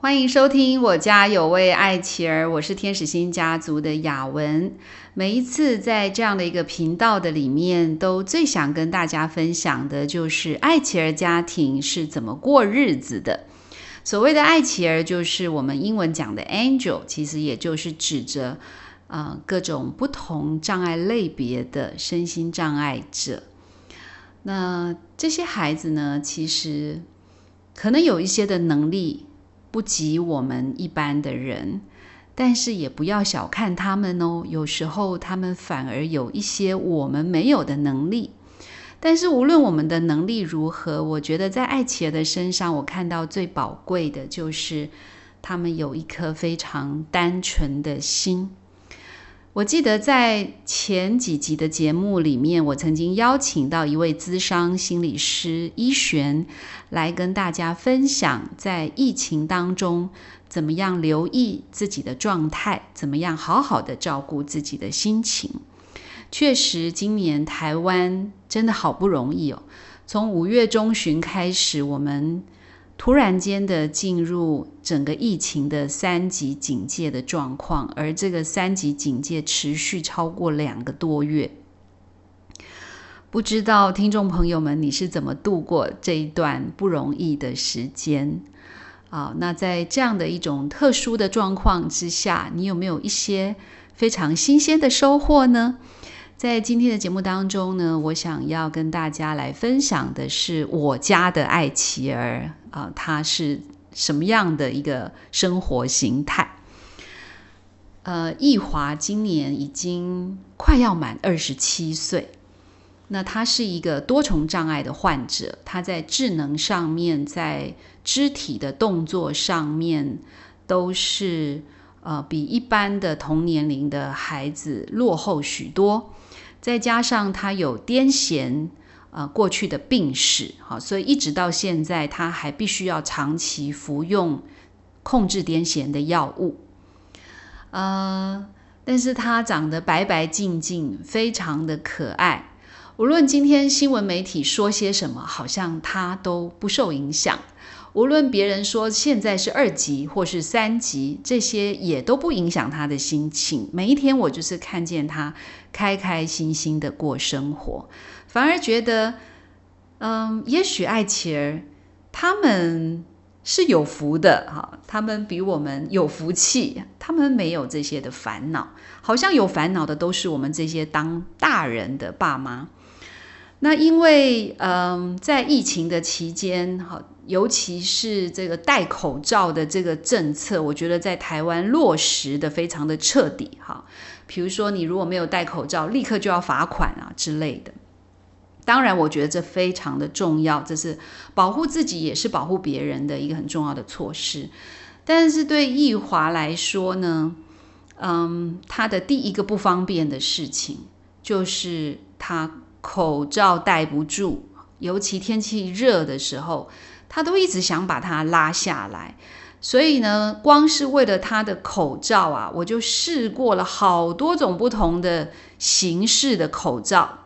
欢迎收听我家有位爱琪儿，我是天使星家族的雅文。每一次在这样的一个频道的里面，都最想跟大家分享的就是爱琪儿家庭是怎么过日子的。所谓的爱琪儿，就是我们英文讲的 angel，其实也就是指着呃各种不同障碍类别的身心障碍者。那这些孩子呢，其实可能有一些的能力。不及我们一般的人，但是也不要小看他们哦。有时候他们反而有一些我们没有的能力。但是无论我们的能力如何，我觉得在艾企鹅的身上，我看到最宝贵的就是他们有一颗非常单纯的心。我记得在前几集的节目里面，我曾经邀请到一位资商心理师一璇来跟大家分享，在疫情当中怎么样留意自己的状态，怎么样好好的照顾自己的心情。确实，今年台湾真的好不容易哦，从五月中旬开始，我们。突然间的进入整个疫情的三级警戒的状况，而这个三级警戒持续超过两个多月，不知道听众朋友们你是怎么度过这一段不容易的时间？啊，那在这样的一种特殊的状况之下，你有没有一些非常新鲜的收获呢？在今天的节目当中呢，我想要跟大家来分享的是我家的爱琪儿啊，他是什么样的一个生活形态？呃，易华今年已经快要满二十七岁，那他是一个多重障碍的患者，他在智能上面，在肢体的动作上面都是呃比一般的同年龄的孩子落后许多。再加上他有癫痫，呃，过去的病史，好，所以一直到现在，他还必须要长期服用控制癫痫的药物。呃，但是他长得白白净净，非常的可爱。无论今天新闻媒体说些什么，好像他都不受影响。无论别人说现在是二级或是三级，这些也都不影响他的心情。每一天，我就是看见他开开心心的过生活，反而觉得，嗯，也许爱琪儿他们是有福的哈，他们比我们有福气，他们没有这些的烦恼，好像有烦恼的都是我们这些当大人的爸妈。那因为，嗯，在疫情的期间，哈。尤其是这个戴口罩的这个政策，我觉得在台湾落实的非常的彻底哈。比如说，你如果没有戴口罩，立刻就要罚款啊之类的。当然，我觉得这非常的重要，这是保护自己也是保护别人的一个很重要的措施。但是对易华来说呢，嗯，他的第一个不方便的事情就是他口罩戴不住，尤其天气热的时候。他都一直想把它拉下来，所以呢，光是为了他的口罩啊，我就试过了好多种不同的形式的口罩。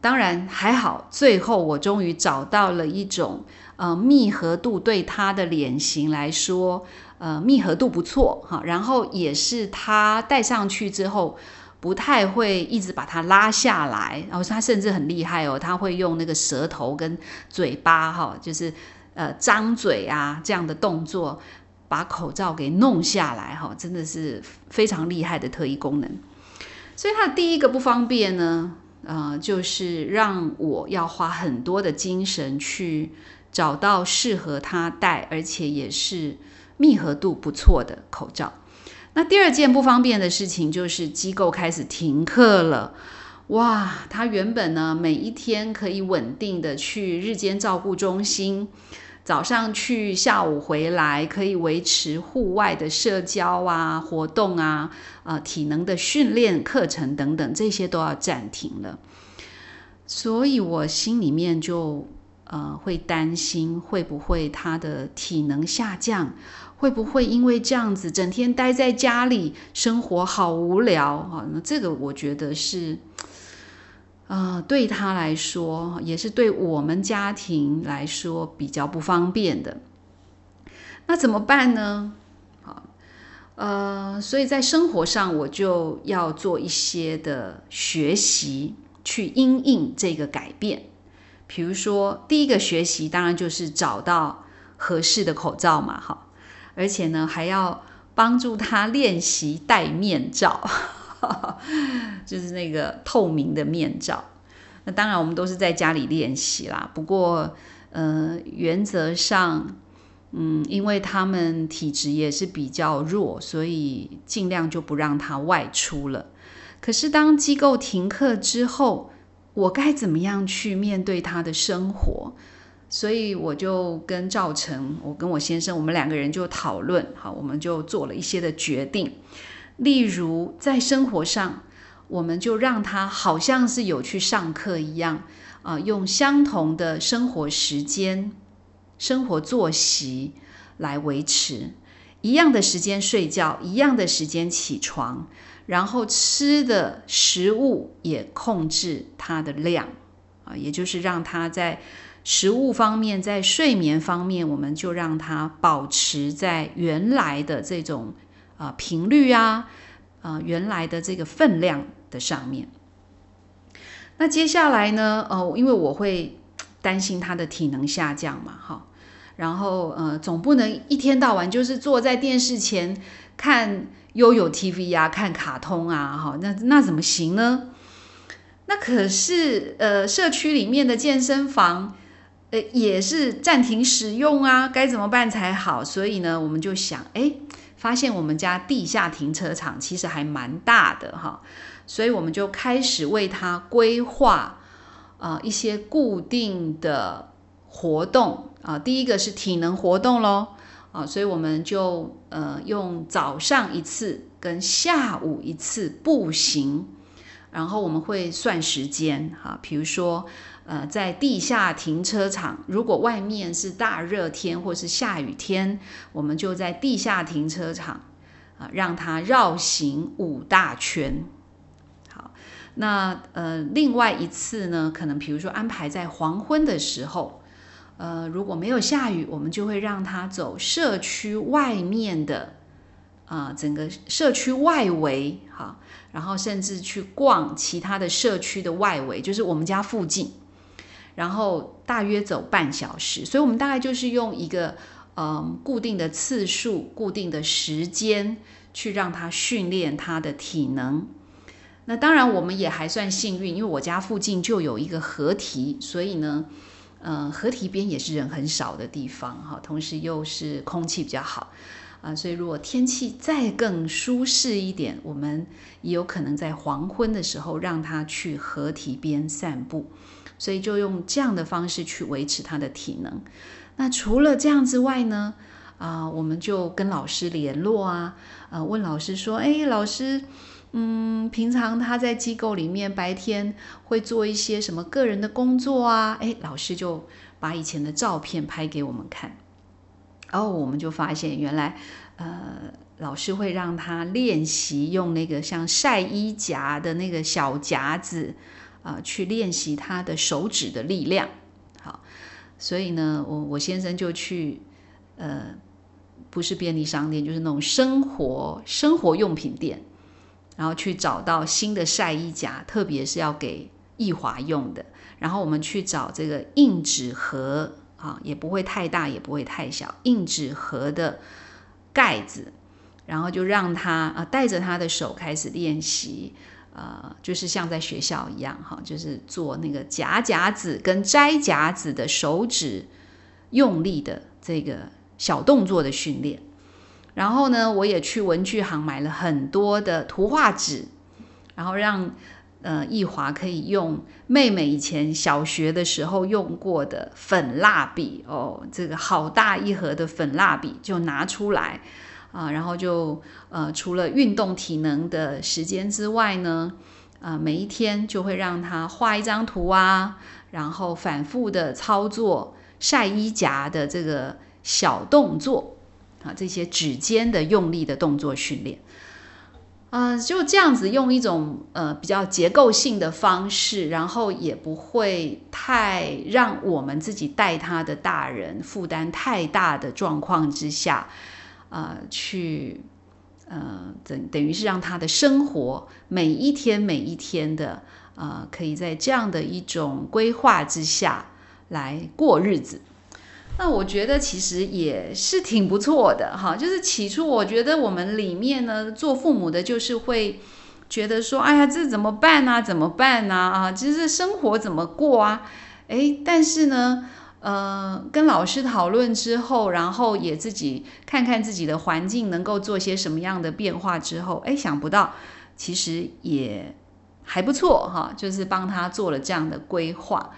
当然还好，最后我终于找到了一种，呃，密合度对他的脸型来说，呃，密合度不错哈。然后也是他戴上去之后，不太会一直把它拉下来。然后他甚至很厉害哦，他会用那个舌头跟嘴巴哈，就是。呃，张嘴啊，这样的动作把口罩给弄下来，哈，真的是非常厉害的特异功能。所以它的第一个不方便呢，呃，就是让我要花很多的精神去找到适合他戴，而且也是密合度不错的口罩。那第二件不方便的事情就是机构开始停课了。哇，他原本呢每一天可以稳定的去日间照顾中心。早上去，下午回来，可以维持户外的社交啊、活动啊、呃体能的训练课程等等，这些都要暂停了。所以我心里面就呃会担心，会不会他的体能下降？会不会因为这样子，整天待在家里，生活好无聊啊？那这个我觉得是。啊，对他来说，也是对我们家庭来说比较不方便的。那怎么办呢？好，呃，所以在生活上我就要做一些的学习，去因应这个改变。比如说，第一个学习当然就是找到合适的口罩嘛，哈，而且呢还要帮助他练习戴面罩，就是那个透明的面罩。那当然我们都是在家里练习啦，不过呃原则上，嗯，因为他们体质也是比较弱，所以尽量就不让他外出了。可是当机构停课之后，我该怎么样去面对他的生活？所以我就跟赵成，我跟我先生，我们两个人就讨论，好，我们就做了一些的决定。例如在生活上，我们就让他好像是有去上课一样，啊，用相同的生活时间、生活作息来维持，一样的时间睡觉，一样的时间起床。然后吃的食物也控制它的量啊，也就是让他在食物方面，在睡眠方面，我们就让它保持在原来的这种啊频率啊啊原来的这个分量的上面。那接下来呢？哦，因为我会担心他的体能下降嘛，哈，然后呃，总不能一天到晚就是坐在电视前看。悠悠 TV 啊，看卡通啊，哈，那那怎么行呢？那可是呃，社区里面的健身房，呃，也是暂停使用啊，该怎么办才好？所以呢，我们就想，哎，发现我们家地下停车场其实还蛮大的哈，所以我们就开始为它规划啊一些固定的活动啊，第一个是体能活动喽。啊，所以我们就呃用早上一次跟下午一次步行，然后我们会算时间哈，比如说呃在地下停车场，如果外面是大热天或是下雨天，我们就在地下停车场啊让它绕行五大圈。好，那呃另外一次呢，可能比如说安排在黄昏的时候。呃，如果没有下雨，我们就会让它走社区外面的啊，整个社区外围哈，然后甚至去逛其他的社区的外围，就是我们家附近，然后大约走半小时。所以，我们大概就是用一个嗯固定的次数、固定的时间去让他训练他的体能。那当然，我们也还算幸运，因为我家附近就有一个河堤，所以呢。嗯，河堤边也是人很少的地方哈，同时又是空气比较好啊，所以如果天气再更舒适一点，我们也有可能在黄昏的时候让他去河堤边散步，所以就用这样的方式去维持他的体能。那除了这样之外呢，啊，我们就跟老师联络啊，呃，问老师说，哎，老师。嗯，平常他在机构里面白天会做一些什么个人的工作啊？哎，老师就把以前的照片拍给我们看，然后我们就发现原来，呃，老师会让他练习用那个像晒衣夹的那个小夹子啊，去练习他的手指的力量。好，所以呢，我我先生就去，呃，不是便利商店，就是那种生活生活用品店。然后去找到新的晒衣夹，特别是要给易华用的。然后我们去找这个硬纸盒啊，也不会太大，也不会太小，硬纸盒的盖子。然后就让他啊带着他的手开始练习，呃，就是像在学校一样哈，就是做那个夹夹子跟摘夹子的手指用力的这个小动作的训练。然后呢，我也去文具行买了很多的图画纸，然后让呃易华可以用妹妹以前小学的时候用过的粉蜡笔哦，这个好大一盒的粉蜡笔就拿出来啊，然后就呃除了运动体能的时间之外呢，啊每一天就会让他画一张图啊，然后反复的操作晒衣夹的这个小动作。啊，这些指尖的用力的动作训练，呃，就这样子用一种呃比较结构性的方式，然后也不会太让我们自己带他的大人负担太大的状况之下，呃，去呃等等于是让他的生活每一天每一天的呃，可以在这样的一种规划之下来过日子。那我觉得其实也是挺不错的哈，就是起初我觉得我们里面呢，做父母的，就是会觉得说，哎呀，这怎么办呢？怎么办呢？啊，其实生活怎么过啊？哎，但是呢，呃，跟老师讨论之后，然后也自己看看自己的环境能够做些什么样的变化之后，哎，想不到其实也还不错哈，就是帮他做了这样的规划，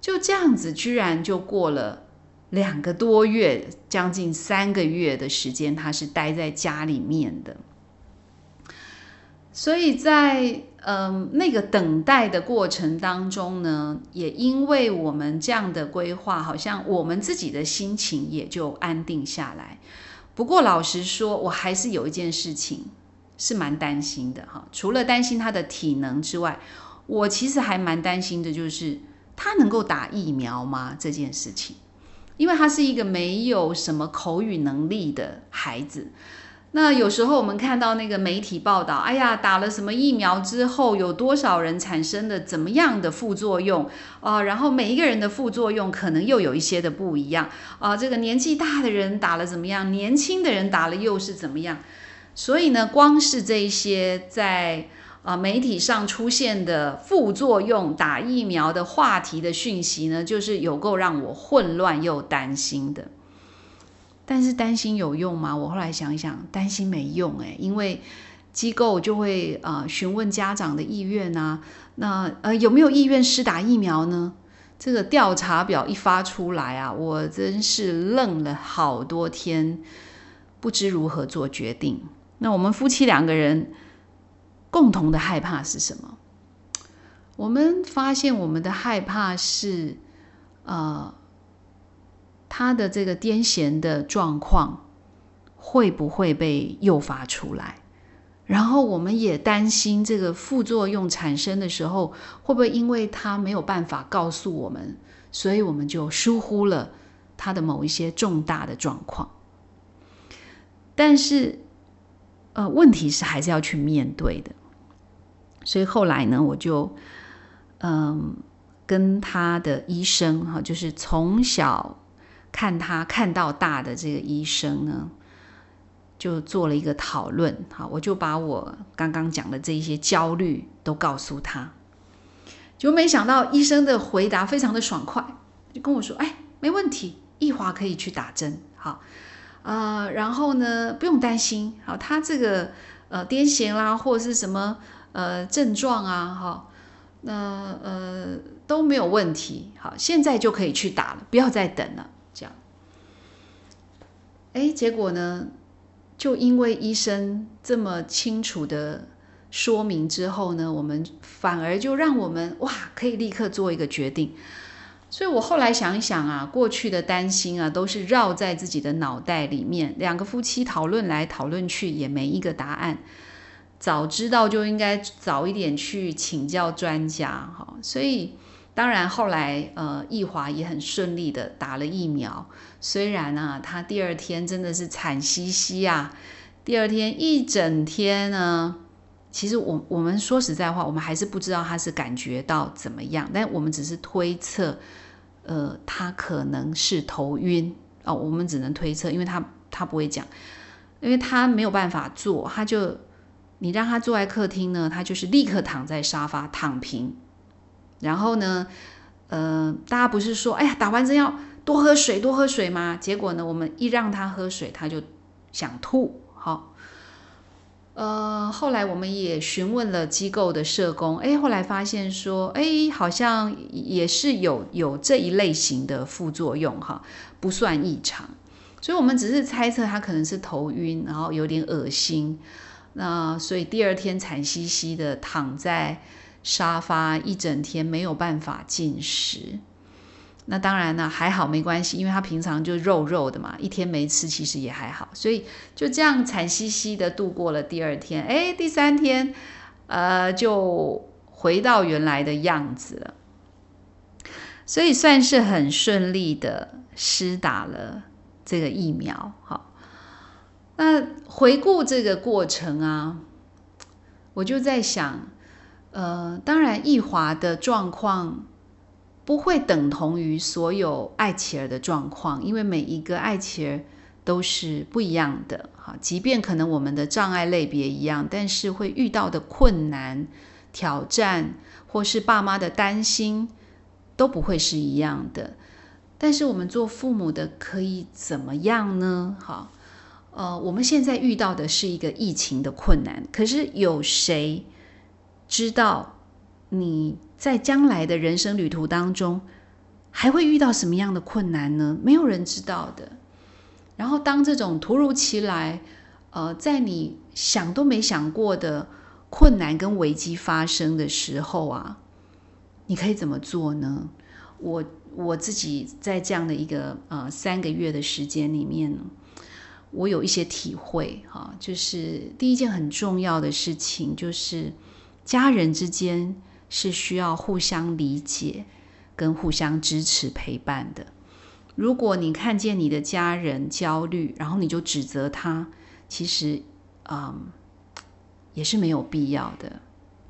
就这样子，居然就过了。两个多月，将近三个月的时间，他是待在家里面的。所以在嗯那个等待的过程当中呢，也因为我们这样的规划，好像我们自己的心情也就安定下来。不过老实说，我还是有一件事情是蛮担心的哈。除了担心他的体能之外，我其实还蛮担心的，就是他能够打疫苗吗？这件事情。因为他是一个没有什么口语能力的孩子，那有时候我们看到那个媒体报道，哎呀，打了什么疫苗之后，有多少人产生的怎么样的副作用啊？然后每一个人的副作用可能又有一些的不一样啊。这个年纪大的人打了怎么样？年轻的人打了又是怎么样？所以呢，光是这些在。啊，媒体上出现的副作用、打疫苗的话题的讯息呢，就是有够让我混乱又担心的。但是担心有用吗？我后来想想，担心没用诶，因为机构就会啊询问家长的意愿啊，那呃有没有意愿施打疫苗呢？这个调查表一发出来啊，我真是愣了好多天，不知如何做决定。那我们夫妻两个人。共同的害怕是什么？我们发现我们的害怕是，呃，他的这个癫痫的状况会不会被诱发出来？然后我们也担心这个副作用产生的时候，会不会因为他没有办法告诉我们，所以我们就疏忽了他的某一些重大的状况？但是，呃，问题是还是要去面对的。所以后来呢，我就嗯跟他的医生哈，就是从小看他看到大的这个医生呢，就做了一个讨论。好，我就把我刚刚讲的这一些焦虑都告诉他，就没想到医生的回答非常的爽快，就跟我说：“哎，没问题，一华可以去打针。”好，呃，然后呢，不用担心，好，他这个呃癫痫啦，或者是什么。呃，症状啊，哈，那呃都没有问题，好，现在就可以去打了，不要再等了，这样。哎，结果呢，就因为医生这么清楚的说明之后呢，我们反而就让我们哇，可以立刻做一个决定。所以我后来想一想啊，过去的担心啊，都是绕在自己的脑袋里面，两个夫妻讨论来讨论去，也没一个答案。早知道就应该早一点去请教专家，哈，所以当然后来呃，易华也很顺利的打了疫苗。虽然呢，他第二天真的是惨兮兮啊，第二天一整天呢，其实我我们说实在话，我们还是不知道他是感觉到怎么样，但我们只是推测，呃，他可能是头晕哦，我们只能推测，因为他他不会讲，因为他没有办法做，他就。你让他坐在客厅呢，他就是立刻躺在沙发躺平。然后呢，呃，大家不是说，哎呀，打完针要多喝水，多喝水吗？结果呢，我们一让他喝水，他就想吐。好，呃，后来我们也询问了机构的社工，哎，后来发现说，哎，好像也是有有这一类型的副作用，哈，不算异常。所以我们只是猜测他可能是头晕，然后有点恶心。那所以第二天惨兮兮的躺在沙发一整天，没有办法进食。那当然呢，还好没关系，因为他平常就肉肉的嘛，一天没吃其实也还好，所以就这样惨兮兮的度过了第二天。哎，第三天，呃，就回到原来的样子了，所以算是很顺利的施打了这个疫苗。好，那回顾这个过程啊，我就在想，呃，当然易华的状况。不会等同于所有爱企儿的状况，因为每一个爱企儿都是不一样的。哈，即便可能我们的障碍类别一样，但是会遇到的困难、挑战，或是爸妈的担心，都不会是一样的。但是我们做父母的可以怎么样呢？哈，呃，我们现在遇到的是一个疫情的困难，可是有谁知道？你在将来的人生旅途当中，还会遇到什么样的困难呢？没有人知道的。然后，当这种突如其来，呃，在你想都没想过的困难跟危机发生的时候啊，你可以怎么做呢？我我自己在这样的一个呃三个月的时间里面，我有一些体会哈，就是第一件很重要的事情，就是家人之间。是需要互相理解、跟互相支持、陪伴的。如果你看见你的家人焦虑，然后你就指责他，其实，嗯，也是没有必要的，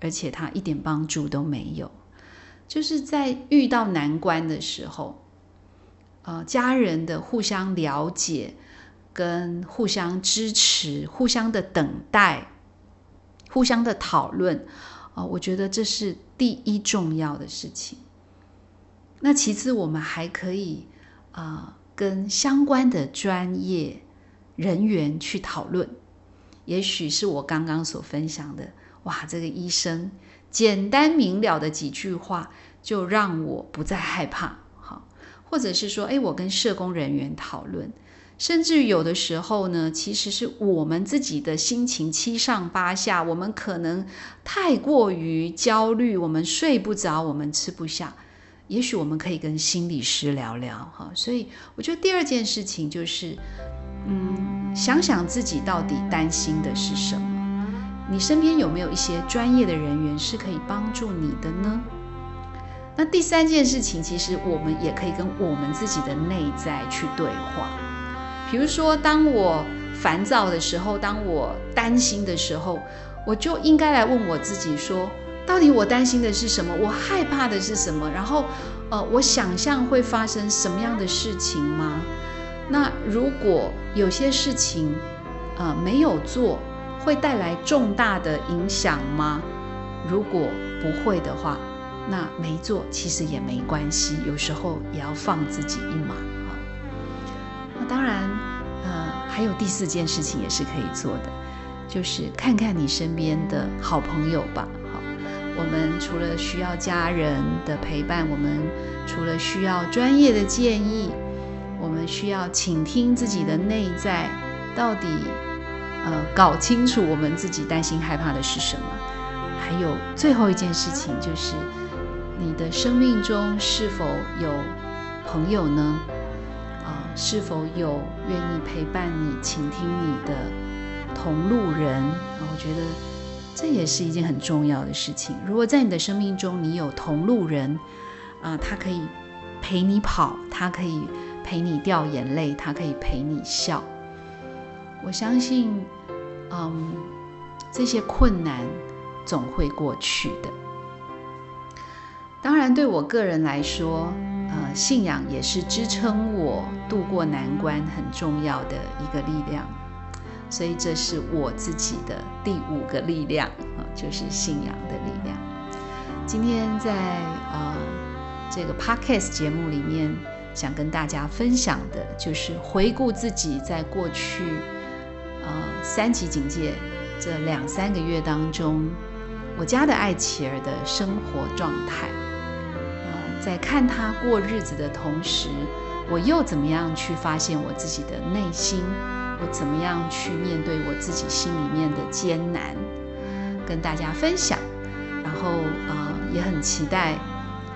而且他一点帮助都没有。就是在遇到难关的时候，呃，家人的互相了解、跟互相支持、互相的等待、互相的讨论。啊，我觉得这是第一重要的事情。那其次，我们还可以啊，跟相关的专业人员去讨论。也许是我刚刚所分享的，哇，这个医生简单明了的几句话，就让我不再害怕。好，或者是说，哎，我跟社工人员讨论。甚至有的时候呢，其实是我们自己的心情七上八下，我们可能太过于焦虑，我们睡不着，我们吃不下。也许我们可以跟心理师聊聊哈。所以我觉得第二件事情就是，嗯，想想自己到底担心的是什么。你身边有没有一些专业的人员是可以帮助你的呢？那第三件事情，其实我们也可以跟我们自己的内在去对话。比如说，当我烦躁的时候，当我担心的时候，我就应该来问我自己：说，到底我担心的是什么？我害怕的是什么？然后，呃，我想象会发生什么样的事情吗？那如果有些事情，呃，没有做，会带来重大的影响吗？如果不会的话，那没做其实也没关系，有时候也要放自己一马。当然，呃，还有第四件事情也是可以做的，就是看看你身边的好朋友吧。好，我们除了需要家人的陪伴，我们除了需要专业的建议，我们需要倾听自己的内在，到底呃搞清楚我们自己担心害怕的是什么。还有最后一件事情就是，你的生命中是否有朋友呢？是否有愿意陪伴你、倾听你的同路人？啊，我觉得这也是一件很重要的事情。如果在你的生命中你有同路人，啊，他可以陪你跑，他可以陪你掉眼泪，他可以陪你笑。我相信，嗯，这些困难总会过去的。当然，对我个人来说，呃，信仰也是支撑我度过难关很重要的一个力量。所以，这是我自己的第五个力量啊，就是信仰的力量。今天在呃这个 podcast 节目里面，想跟大家分享的就是回顾自己在过去呃三级警戒这两三个月当中，我家的爱琪儿的生活状态。在看他过日子的同时，我又怎么样去发现我自己的内心？我怎么样去面对我自己心里面的艰难，跟大家分享。然后呃，也很期待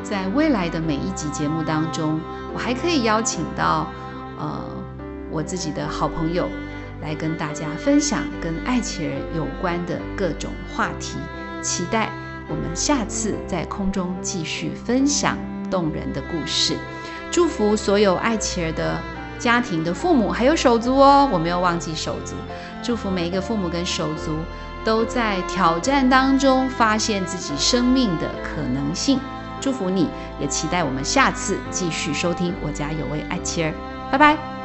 在未来的每一集节目当中，我还可以邀请到呃我自己的好朋友来跟大家分享跟爱琪儿有关的各种话题。期待我们下次在空中继续分享动人的故事。祝福所有爱琪儿的家庭的父母，还有手足哦，我没有忘记手足。祝福每一个父母跟手足都在挑战当中发现自己生命的可能性。祝福你，也期待我们下次继续收听我家有位爱妻儿，拜拜。